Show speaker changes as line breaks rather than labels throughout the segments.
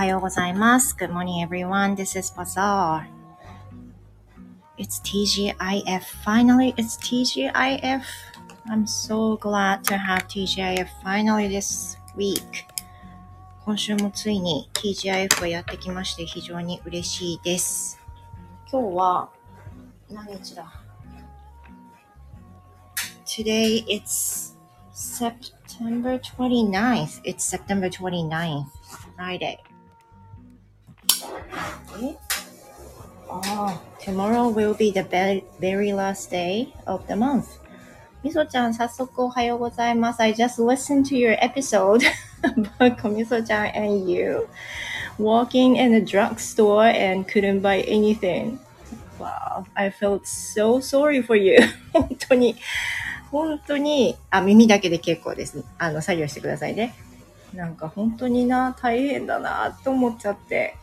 はようございます。Good morning, everyone. This is Bazaar. It's TGIF. Finally, it's TGIF. I'm so glad to have TGIF finally this week. 今週もついに TGIF がやってきまして非常に嬉しいです。今日は何日だ Today it's September 29th. It's September 29th, Friday. え Oh, tomorrow will be the very last day of the month. みそちゃん、早速おはようございます。I just listened to your episode about みそちゃん and you walking in a drugstore and couldn't buy anything. Wow, I felt so sorry for you. 本当に、本当に、あ、耳だけで結構です。あの、作業してくださいね。なんか本当にな、大変だなと思っちゃって。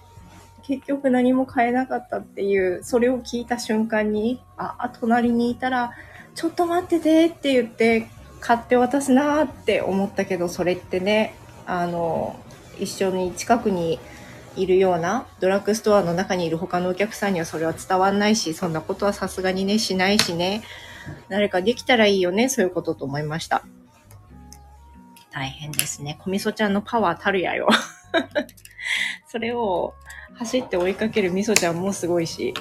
結局何も買えなかったっていう、それを聞いた瞬間に、あ、隣にいたら、ちょっと待っててって言って、買って渡すなって思ったけど、それってね、あの、一緒に近くにいるようなドラッグストアの中にいる他のお客さんにはそれは伝わんないし、そんなことはさすがにね、しないしね、誰かできたらいいよね、そういうことと思いました。大変ですね。小みそちゃんのパワーたるやよ。それを走って追いかけるみそちゃんもすごいし、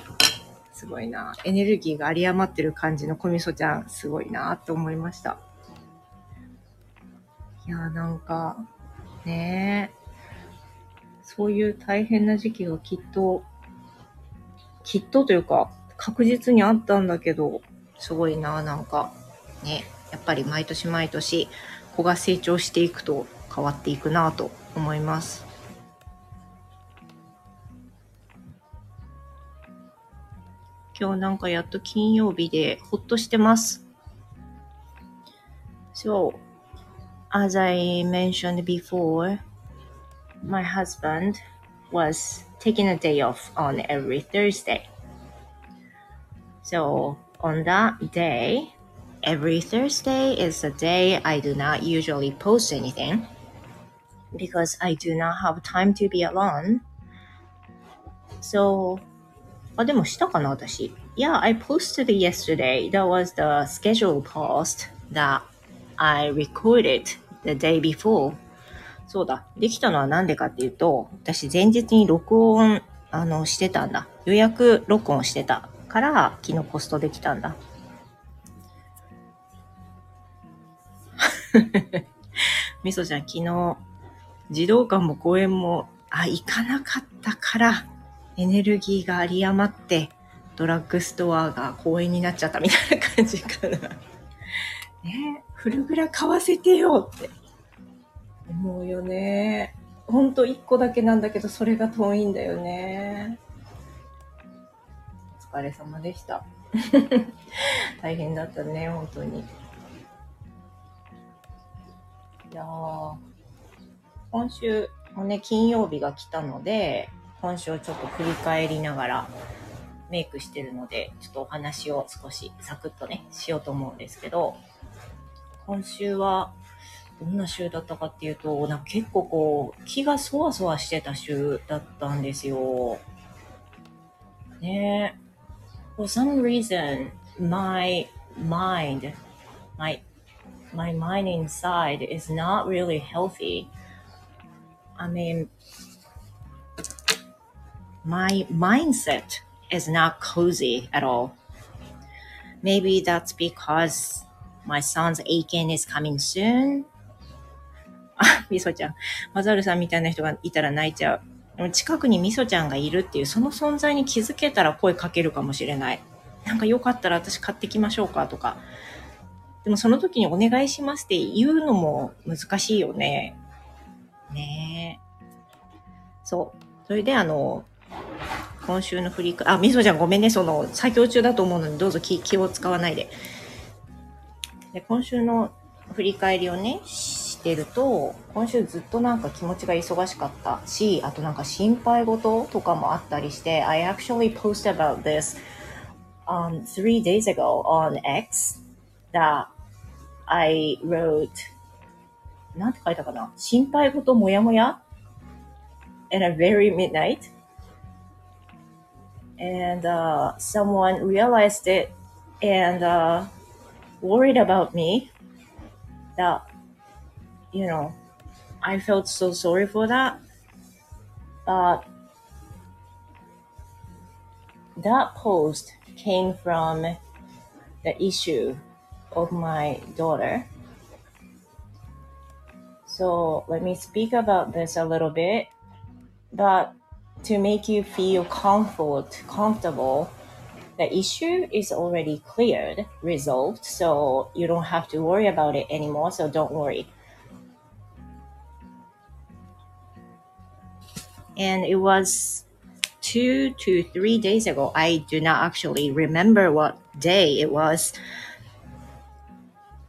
すごいな。エネルギーが有り余ってる感じの小みそちゃん、すごいなって思いました。いやなんか、ねえ、そういう大変な時期がきっと、きっとというか、確実にあったんだけど、すごいな、なんか、ね、やっぱり毎年毎年、子が成長していくと変わっていくなと思います。今日なんかやっと金曜日でほっとしてます。So, as I mentioned before, my husband was taking a day off on every Thursday. So, on that day, every Thursday is a day I do not usually post anything because I do not have time to be alone. So, あ、でもしたかな、私。Yeah, I posted yesterday. That was the schedule post that I recorded the day before. そうだ。できたのはなんでかっていうと、私前日に録音、あの、してたんだ。予約録音してたから、昨日ポストできたんだ。みそちゃん、昨日、児童館も公園も、あ、行かなかったから、エネルギーが有り余って、ドラッグストアが公園になっちゃったみたいな感じかな。ねフルグラ買わせてよって思うよね。ほんと一個だけなんだけど、それが遠いんだよね。お疲れ様でした。大変だったね、本当に。いや今週もね、金曜日が来たので、今週をちょっと振り返りながらメイクしてるので、ちょっとお話を少しサクッとね、しようと思うんですけど、今週はどんな週だったかっていうと、なんか結構こう、気がそわそわしてた週だったんですよ。ねえ。For some reason, my mind, my, my mind inside is not really healthy. I mean, my mindset is not cozy at all. Maybe that's because my son's Aiken is coming soon. あ、みそちゃん。マザルさんみたいな人がいたら泣いちゃう。でも近くにみそちゃんがいるっていう、その存在に気づけたら声かけるかもしれない。なんかよかったら私買ってきましょうかとか。でもその時にお願いしますって言うのも難しいよね。ねえ。そう。それであの、今週の振り返あ、みそちゃんごめんね。その、作業中だと思うので、どうぞ気気を使わないで。で、今週の振り返りをね、してると、今週ずっとなんか気持ちが忙しかったし、あとなんか心配事とかもあったりして、I actually posted about this um, three days ago on X that I wrote なんて書いたかな？心配事もやもや？In a very midnight. And uh, someone realized it and uh, worried about me that, you know, I felt so sorry for that. But that post came from the issue of my daughter. So let me speak about this a little bit. But to make you feel comfort, comfortable, the issue is already cleared, resolved, so you don't have to worry about it anymore, so don't worry. And it was two to three days ago. I do not actually remember what day it was.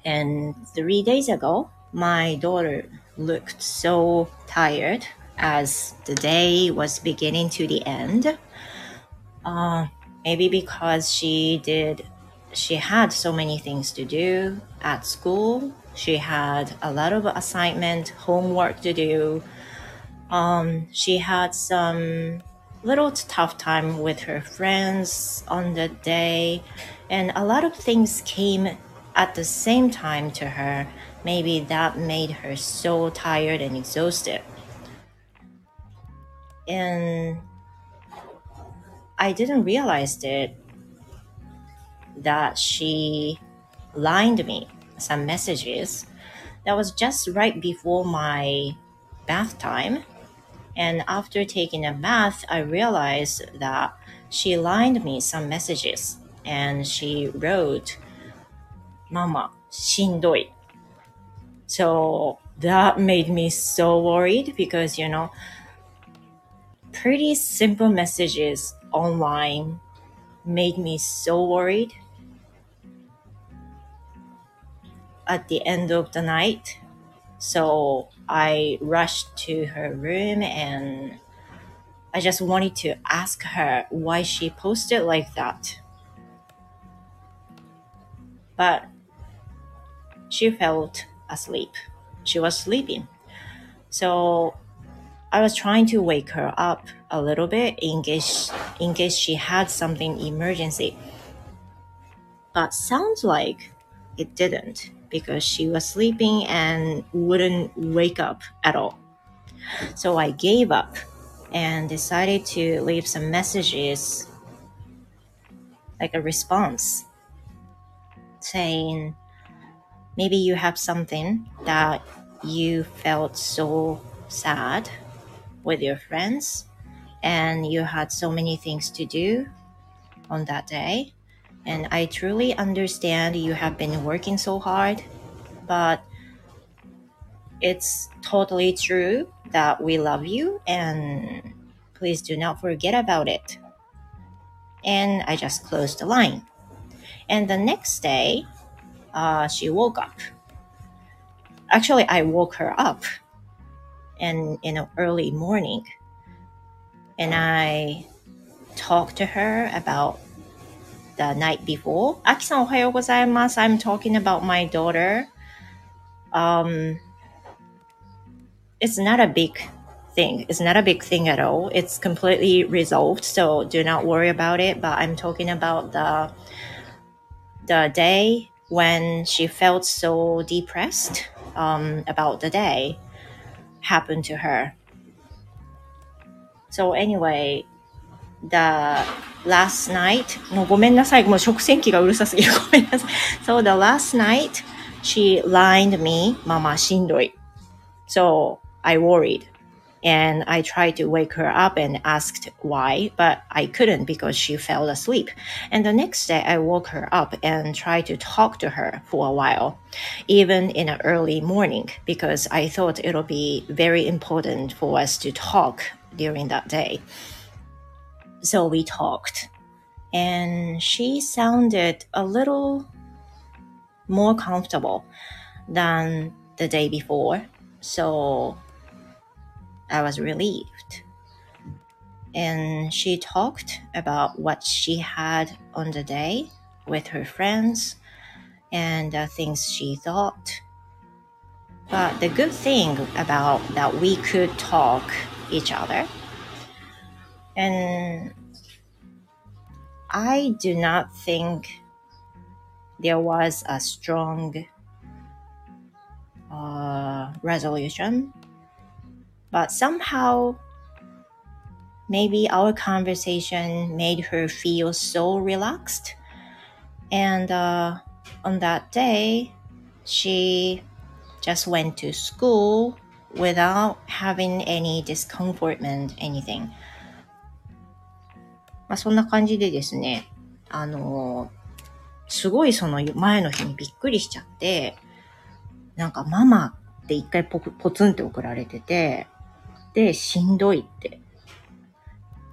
And three days ago, my daughter looked so tired as the day was beginning to the end. Uh, maybe because she did, she had so many things to do at school. She had a lot of assignment, homework to do. Um, she had some little tough time with her friends on the day, and a lot of things came at the same time to her. Maybe that made her so tired and exhausted and I didn't realize it that she lined me some messages that was just right before my bath time. And after taking a bath I realized that she lined me some messages and she wrote mama shindoi. So that made me so worried because you know pretty simple messages online made me so worried. At the end of the night, so I rushed to her room and I just wanted to ask her why she posted like that. But she felt asleep. She was sleeping. So I was trying to wake her up a little bit in case in case she had something emergency. But sounds like it didn't because she was sleeping and wouldn't wake up at all. So I gave up and decided to leave some messages like a response saying maybe you have something that you felt so sad with your friends and you had so many things to do on that day. And I truly understand you have been working so hard, but it's totally true that we love you and please do not forget about it. And I just closed the line. And the next day, uh, she woke up. Actually, I woke her up and in the early morning and I talked to her about the night before. Aki-san, gozaimasu. I'm talking about my daughter. Um, it's not a big thing. It's not a big thing at all. It's completely resolved, so do not worry about it. But I'm talking about the the day when she felt so depressed um, about the day happened to her. So anyway, the last night もうごめんなさい。もう食洗機がうるさすぎる。ごめんなさい。So the last night, she lined me, ママしんどい。So I worried. And I tried to wake her up and asked why, but I couldn't because she fell asleep. And the next day I woke her up and tried to talk to her for a while, even in the early morning, because I thought it'll be very important for us to talk during that day. So we talked, and she sounded a little more comfortable than the day before. So I was relieved. And she talked about what she had on the day with her friends and the things she thought. But the good thing about that we could talk each other. And I do not think there was a strong uh, resolution, but somehow maybe our conversation made her feel so relaxed. And uh, on that day, she just went to school without having any discomfortment, anything. まあ、そんな感じでですね、あの、すごいその前の日にびっくりしちゃって、なんかママって一回ポポツンって送られてて、 で、しんどいって。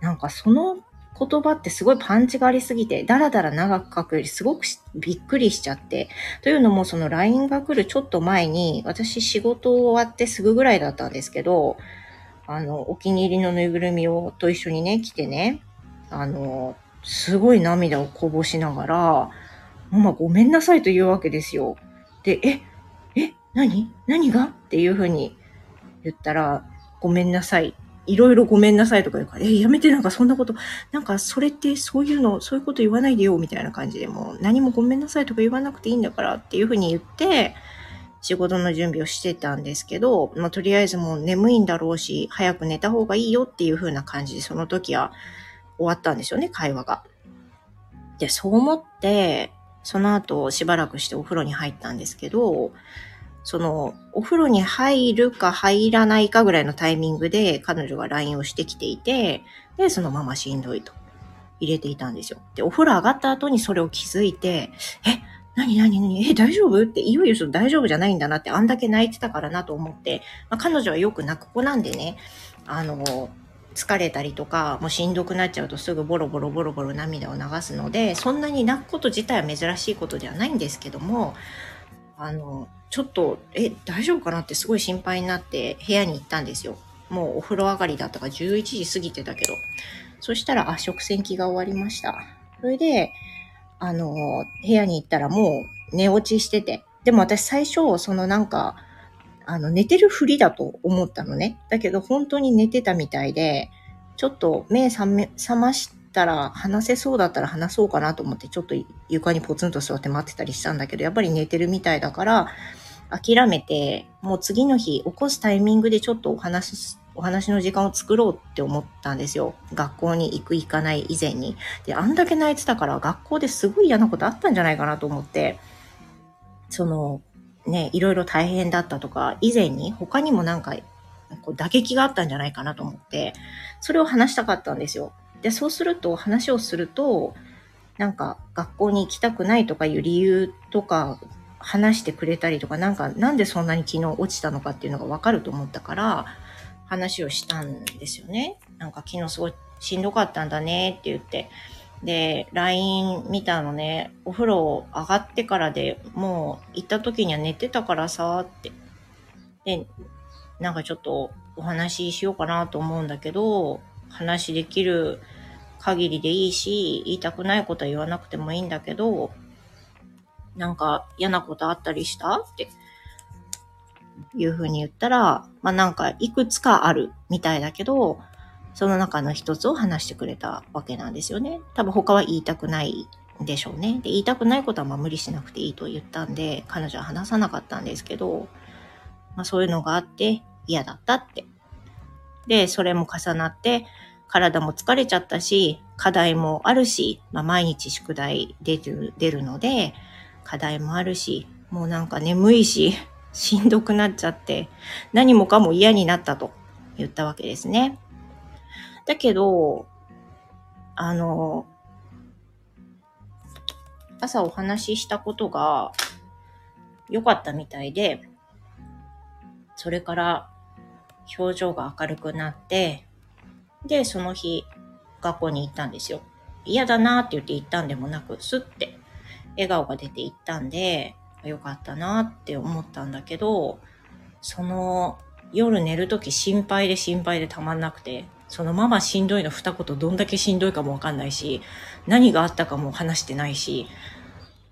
なんかその言葉ってすごいパンチがありすぎて、だらだら長く書くよりすごくびっくりしちゃって。というのも、その LINE が来るちょっと前に、私仕事終わってすぐぐらいだったんですけど、あの、お気に入りのぬいぐるみをと一緒にね、来てね、あの、すごい涙をこぼしながら、ママごめんなさいと言うわけですよ。で、え、え、何？何が？っていうふうに言ったら、ごめんなさいいろいろごめんなさいとか言うから、え、やめてなんかそんなこと、なんかそれってそういうの、そういうこと言わないでよみたいな感じでもう何もごめんなさいとか言わなくていいんだからっていうふうに言って、仕事の準備をしてたんですけど、まあ、とりあえずもう眠いんだろうし、早く寝た方がいいよっていう風な感じで、その時は終わったんですよね、会話が。で、そう思って、その後しばらくしてお風呂に入ったんですけど、その、お風呂に入るか入らないかぐらいのタイミングで彼女が LINE をしてきていて、で、そのまましんどいと。入れていたんですよ。で、お風呂上がった後にそれを気づいて、え、何何何？え、大丈夫？って、いよいよその大丈夫じゃないんだなって、あんだけ泣いてたからなと思って、まあ、彼女はよく泣く子なんでね、あの、疲れたりとか、もうしんどくなっちゃうとすぐボロボロボロボロ涙を流すので、そんなに泣くこと自体は珍しいことではないんですけども、あの、ちょっと、え、大丈夫かなってすごい心配になって部屋に行ったんですよ。もうお風呂上がりだったから11時過ぎてたけど。そしたら、あ、食洗機が終わりました。それで、あの、部屋に行ったらもう寝落ちしてて。でも私最初、そのなんか、あの、寝てるふりだと思ったのね。だけど本当に寝てたみたいで、ちょっと目覚ましてたら話せそうだったら話そうかなと思ってちょっと床にポツンと座って待ってたりしたんだけど、やっぱり寝てるみたいだから、諦めて、もう次の日起こすタイミングでちょっとお話お話の時間を作ろうって思ったんですよ。学校に行く行かない以前に。で、あんだけ泣いてたから学校ですごい嫌なことあったんじゃないかなと思って、その、ね、いろいろ大変だったとか、以前に他にもなんか、こう打撃があったんじゃないかなと思って、それを話したかったんですよ。で、そうすると、話をすると、なんか、学校に行きたくないとかいう理由とか、話してくれたりとか、なんか、なんでそんなに昨日落ちたのかっていうのがわかると思ったから、話をしたんですよね。なんか昨日すごいしんどかったんだねって言って。で、LINE 見たのね、お風呂上がってからでもう行った時には寝てたからさって。で、なんかちょっとお話ししようかなと思うんだけど、話できる限りでいいし、言いたくないことは言わなくてもいいんだけど、なんか嫌なことあったりした？っていうふうに言ったら、まあなんかいくつかあるみたいだけど、その中の一つを話してくれたわけなんですよね。多分他は言いたくないでしょうね。で、言いたくないことはまあ無理しなくていいと言ったんで、彼女は話さなかったんですけど、まあそういうのがあって嫌だったって。で、それも重なって、体も疲れちゃったし、課題もあるし、まあ、毎日宿題出る出るので、課題もあるし、もうなんか眠いし、しんどくなっちゃって、何もかも嫌になったと言ったわけですね。だけど、あの、朝お話ししたことが良かったみたいで、それから表情が明るくなって、で、その日、学校に行ったんですよ。嫌だなって言って行ったんでもなく、すって笑顔が出て行ったんで、よかったなって思ったんだけど、その夜寝るとき心配で心配でたまんなくて、そのまましんどいの二言どんだけしんどいかもわかんないし、何があったかも話してないし、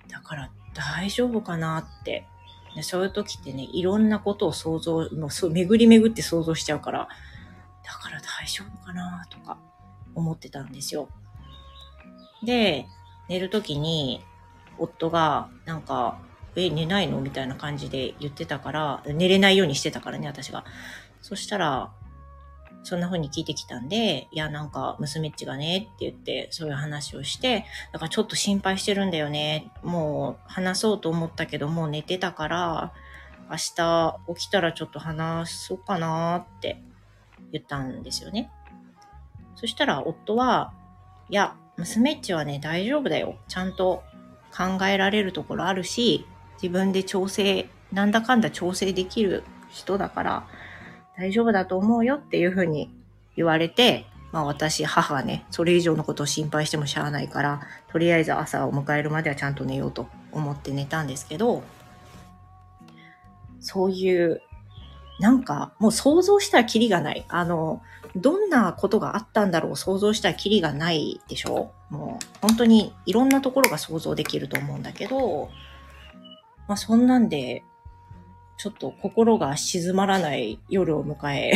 だから大丈夫かなって。そういう時ってね、いろんなことを想像、のそう巡り巡って想像しちゃうから、だから大丈夫かなとか思ってたんですよ。で、寝るときに、夫が、なんか、え、寝ないの？みたいな感じで言ってたから、寝れないようにしてたからね、私が。そしたら、そんな風に聞いてきたんで、いや、なんか、娘っちがね、って言って、そういう話をして、だからちょっと心配してるんだよね。もう、話そうと思ったけど、もう寝てたから、明日起きたらちょっと話そうかなって言ったんですよね。そしたら、夫は、いや、娘っちはね、大丈夫だよ。ちゃんと考えられるところあるし、自分で調整、なんだかんだ調整できる人だから、大丈夫だと思うよっていうふうに言われて、まあ私、母はね、それ以上のことを心配してもしゃあないから、とりあえず朝を迎えるまではちゃんと寝ようと思って寝たんですけど、そういう、なんかもう想像したらキリがない。あの、どんなことがあったんだろう。想像したらキリがないでしょ。もう本当にいろんなところが想像できると思うんだけど、まあそんなんでちょっと心が静まらない夜を迎え。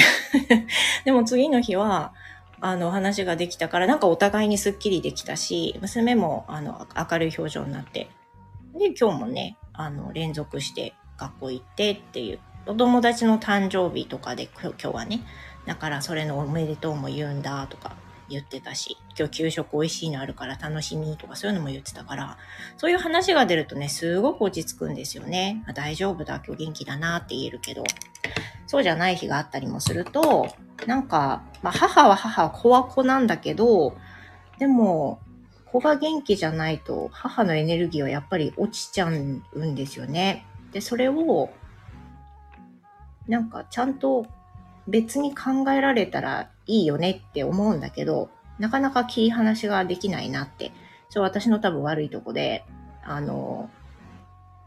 でも次の日は、あの話ができたから、なんかお互いにスッキリできたし、娘もあの明るい表情になって、で、今日もね、あの連続して学校行ってっていう、お友達の誕生日とかで今日はね、だからそれのおめでとうも言うんだとか、言ってたし、今日給食美味しいのあるから楽しみとかそういうのも言ってたから、そういう話が出るとね、すごく落ち着くんですよね。大丈夫だ、今日元気だなって言えるけど、そうじゃない日があったりもすると、なんか、まあ、母は母は子は子なんだけど、でも、子が元気じゃないと母のエネルギーはやっぱり落ちちゃうんですよね。で、それを、なんかちゃんと別に考えられたらいいよねって思うんだけど、なかなか切り離しができないなって。それ私の多分悪いとこで、あの、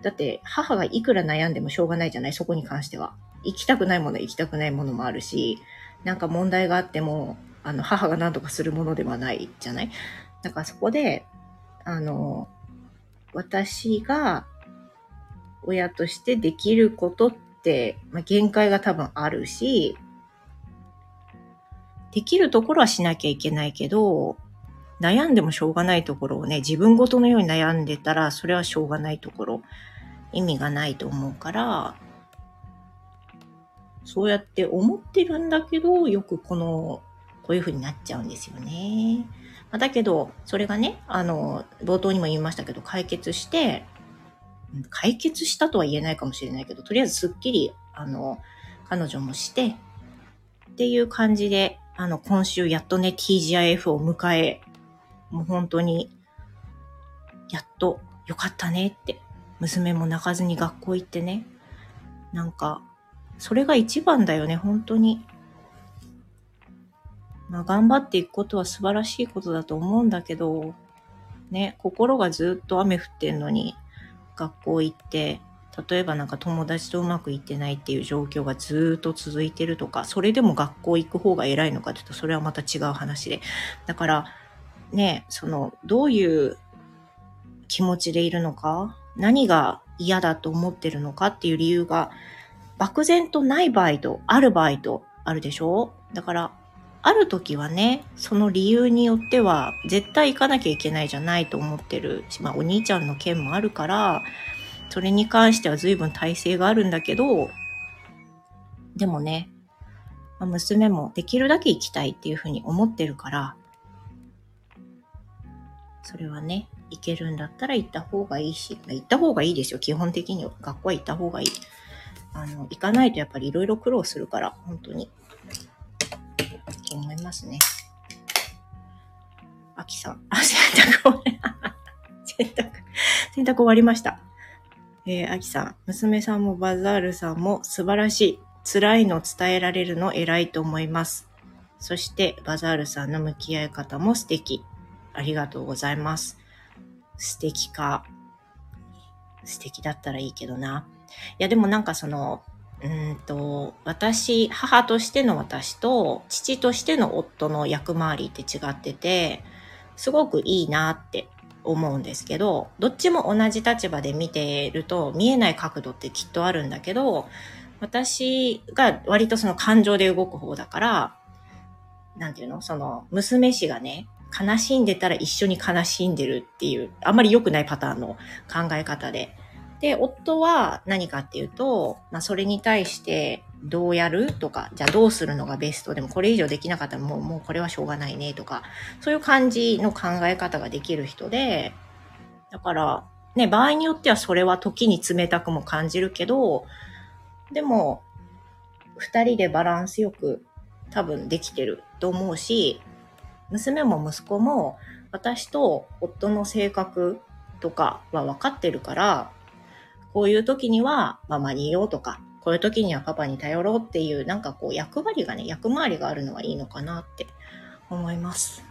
だって母がいくら悩んでもしょうがないじゃないそこに関しては。行きたくないもの行きたくないものもあるし、なんか問題があっても、あの、母が何とかするものではないじゃないだからそこで、あの、私が親としてできることっって、まあ、限界が多分あるし、できるところはしなきゃいけないけど、悩んでもしょうがないところをね、自分ごとのように悩んでたら、それはしょうがないところ、意味がないと思うから、そうやって思ってるんだけど、よくこの、こういう風になっちゃうんですよね。だけど、それがね、あの、冒頭にも言いましたけど、解決して、解決したとは言えないかもしれないけど、とりあえずすっきり、あの、彼女もして、っていう感じで、あの、今週やっとね、TGIF を迎え、もう本当に、やっとよかったねって、娘も泣かずに学校行ってね、なんか、それが一番だよね、本当に。まあ、頑張っていくことは素晴らしいことだと思うんだけど、ね、心がずっと雨降ってんのに、学校行って、例えばなんか友達とうまくいってないっていう状況がずっと続いてるとか、それでも学校行く方が偉いのかっていうと、それはまた違う話で。だから、ね、その、どういう気持ちでいるのか、何が嫌だと思ってるのかっていう理由が、漠然とない場合と、ある場合とあるでしょ？だから、ある時はね、その理由によっては、絶対行かなきゃいけないじゃないと思ってるまあお兄ちゃんの件もあるから、それに関しては随分体制があるんだけど、でもね、まあ、娘もできるだけ行きたいっていうふうに思ってるから、それはね、行けるんだったら行った方がいいし、行った方がいいですよ。基本的には学校は行った方がいい。あの、行かないとやっぱりいろいろ苦労するから、本当に。と思いますね。あきさん。あ、洗濯終わり、洗濯、洗濯終わりました。えー、あきさん、娘さんもバザールさんも素晴らしい。辛いの伝えられるの偉いと思います。そして、バザールさんの向き合い方も素敵。ありがとうございます。素敵か。素敵だったらいいけどな。いや、でもなんかその、うんと、私、母としての私と、父としての夫の役回りって違ってて、すごくいいなって思うんですけど、どっちも同じ立場で見てると見えない角度ってきっとあるんだけど、私が割とその感情で動く方だから、なんていうのその、娘氏がね、悲しんでたら一緒に悲しんでるっていう、あんまり良くないパターンの考え方で。で、夫は何かっていうと、まあ、それに対してどうやるとか、じゃあどうするのがベストでもこれ以上できなかったらもう、もうこれはしょうがないねとか、そういう感じの考え方ができる人で、だから、ね、場合によってはそれは時に冷たくも感じるけど、でも、二人でバランスよく多分できてると思うし、娘も息子も私と夫の性格とかは分かってるから、こういう時にはママにいようとか、こういう時にはパパに頼ろうっていう、なんかこう役割がね、役回りがあるのはいいのかなって思います。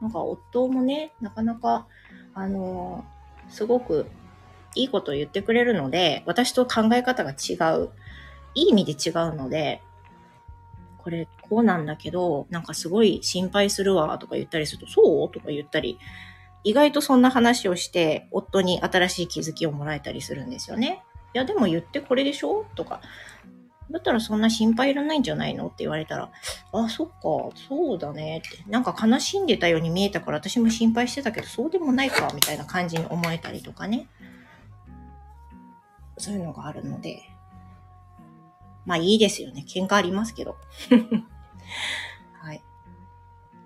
なんか夫もね、なかなか、あのー、すごくいいことを言ってくれるので、私と考え方が違う。いい意味で違うので、これこうなんだけど、なんかすごい心配するわとか言ったりすると、そう？とか言ったり、意外とそんな話をして、夫に新しい気づきをもらえたりするんですよね。いや、でも言ってこれでしょ？とか。だったらそんな心配いらないんじゃないの？って言われたら、あ、そっか、そうだねって。なんか悲しんでたように見えたから私も心配してたけど、そうでもないか、みたいな感じに思えたりとかね。そういうのがあるので。まあいいですよね。喧嘩ありますけど。はい。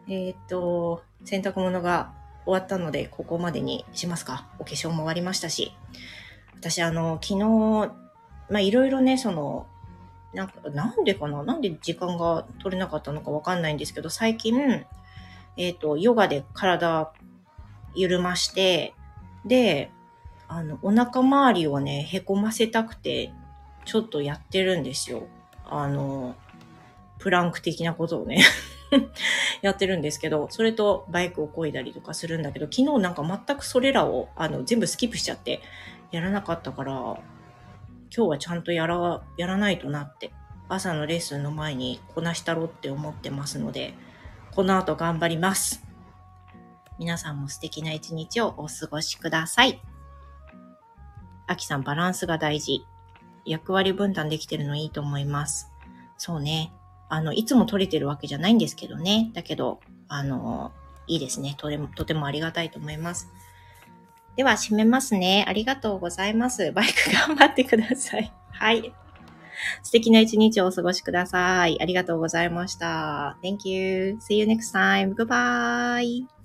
えっ、と、洗濯物が終わったので、ここまでにしますか。お化粧も終わりましたし。私、あの、昨日、ま、いろいろね、その、なんか、なんでかな？なんで時間が取れなかったのかわかんないんですけど、最近、えっ、ー、と、ヨガで体緩まして、で、あの、お腹周りをね、へこませたくて、ちょっとやってるんですよ。あの、プランク的なことをね やってるんですけど、それとバイクを漕いだりとかするんだけど、昨日なんか全くそれらをあの全部スキップしちゃってやらなかったから、今日はちゃんとやら、やらないとなって、朝のレッスンの前にこなしたろって思ってますので、この後頑張ります。皆さんも素敵な一日をお過ごしください。あきさんバランスが大事。役割分担できてるのいいと思います。そうね。あの、いつも取れてるわけじゃないんですけどね。だけど、あの、いいですね。とても、とてもありがたいと思います。では、閉めますね。ありがとうございます。バイク 頑張ってください。はい。素敵な一日をお過ごしください。ありがとうございました。Thank you. See you next time. Goodbye.